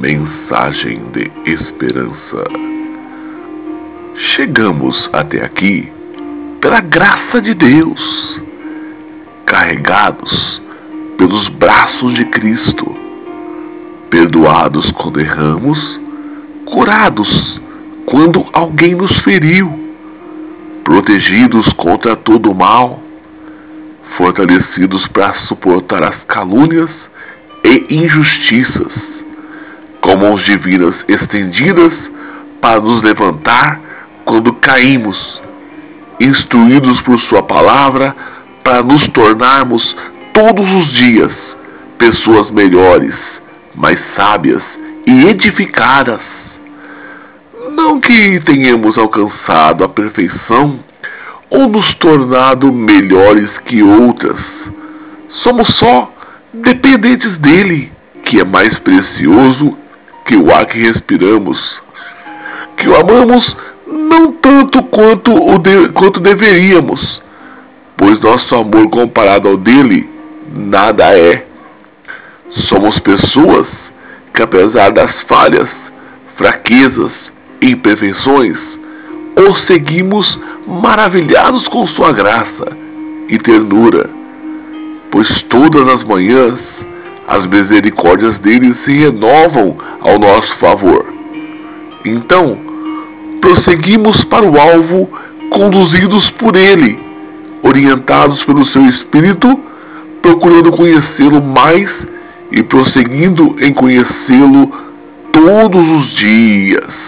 mensagem de esperança. Chegamos até aqui pela graça de Deus, carregados pelos braços de Cristo, perdoados quando erramos, curados quando alguém nos feriu, protegidos contra todo o mal, fortalecidos para suportar as calúnias e injustiças, mãos divinas estendidas para nos levantar quando caímos, instruídos por Sua palavra para nos tornarmos todos os dias pessoas melhores, mais sábias e edificadas. Não que tenhamos alcançado a perfeição ou nos tornado melhores que outras. Somos só dependentes dele, que é mais precioso que o ar que respiramos. Que o amamos não tanto quanto, o de, quanto deveríamos, pois nosso amor comparado ao dele nada é. Somos pessoas que, apesar das falhas, fraquezas e imperfeições, o seguimos maravilhados com Sua graça e ternura, pois todas as manhãs as misericórdias dele se renovam ao nosso favor. Então, prosseguimos para o alvo, conduzidos por ele, orientados pelo seu espírito, procurando conhecê-lo mais e prosseguindo em conhecê-lo todos os dias.